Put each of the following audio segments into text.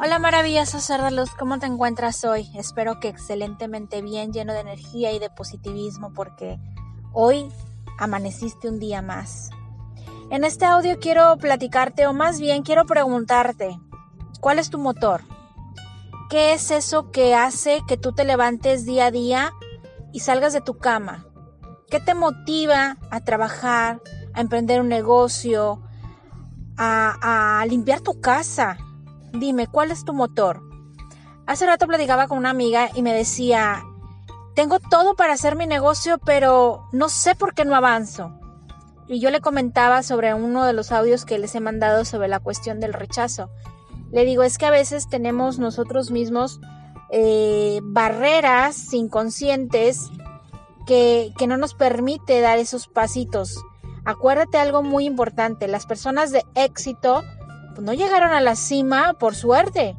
Hola maravillosa ser luz, ¿cómo te encuentras hoy? Espero que excelentemente bien, lleno de energía y de positivismo porque hoy amaneciste un día más. En este audio quiero platicarte o más bien quiero preguntarte, ¿cuál es tu motor? ¿Qué es eso que hace que tú te levantes día a día y salgas de tu cama? ¿Qué te motiva a trabajar, a emprender un negocio, a limpiar tu casa? Dime, ¿cuál es tu motor? Hace rato platicaba con una amiga y me decía, tengo todo para hacer mi negocio, pero no sé por qué no avanzo. Y yo le comentaba sobre uno de los audios que les he mandado sobre la cuestión del rechazo. Le digo, es que a veces tenemos nosotros mismos eh, barreras inconscientes que, que no nos permite dar esos pasitos. Acuérdate algo muy importante, las personas de éxito no llegaron a la cima por suerte.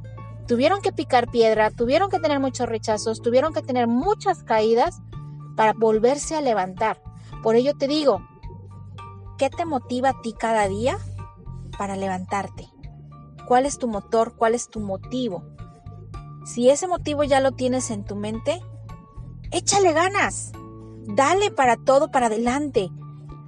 Tuvieron que picar piedra, tuvieron que tener muchos rechazos, tuvieron que tener muchas caídas para volverse a levantar. Por ello te digo, ¿qué te motiva a ti cada día para levantarte? ¿Cuál es tu motor? ¿Cuál es tu motivo? Si ese motivo ya lo tienes en tu mente, échale ganas. Dale para todo para adelante.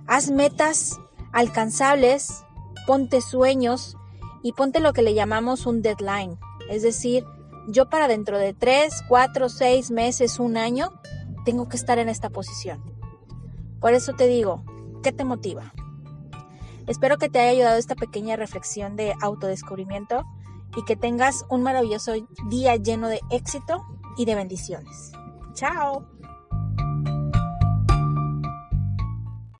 Haz metas alcanzables, ponte sueños, y ponte lo que le llamamos un deadline. Es decir, yo para dentro de 3, 4, 6 meses, un año, tengo que estar en esta posición. Por eso te digo, ¿qué te motiva? Espero que te haya ayudado esta pequeña reflexión de autodescubrimiento y que tengas un maravilloso día lleno de éxito y de bendiciones. Chao.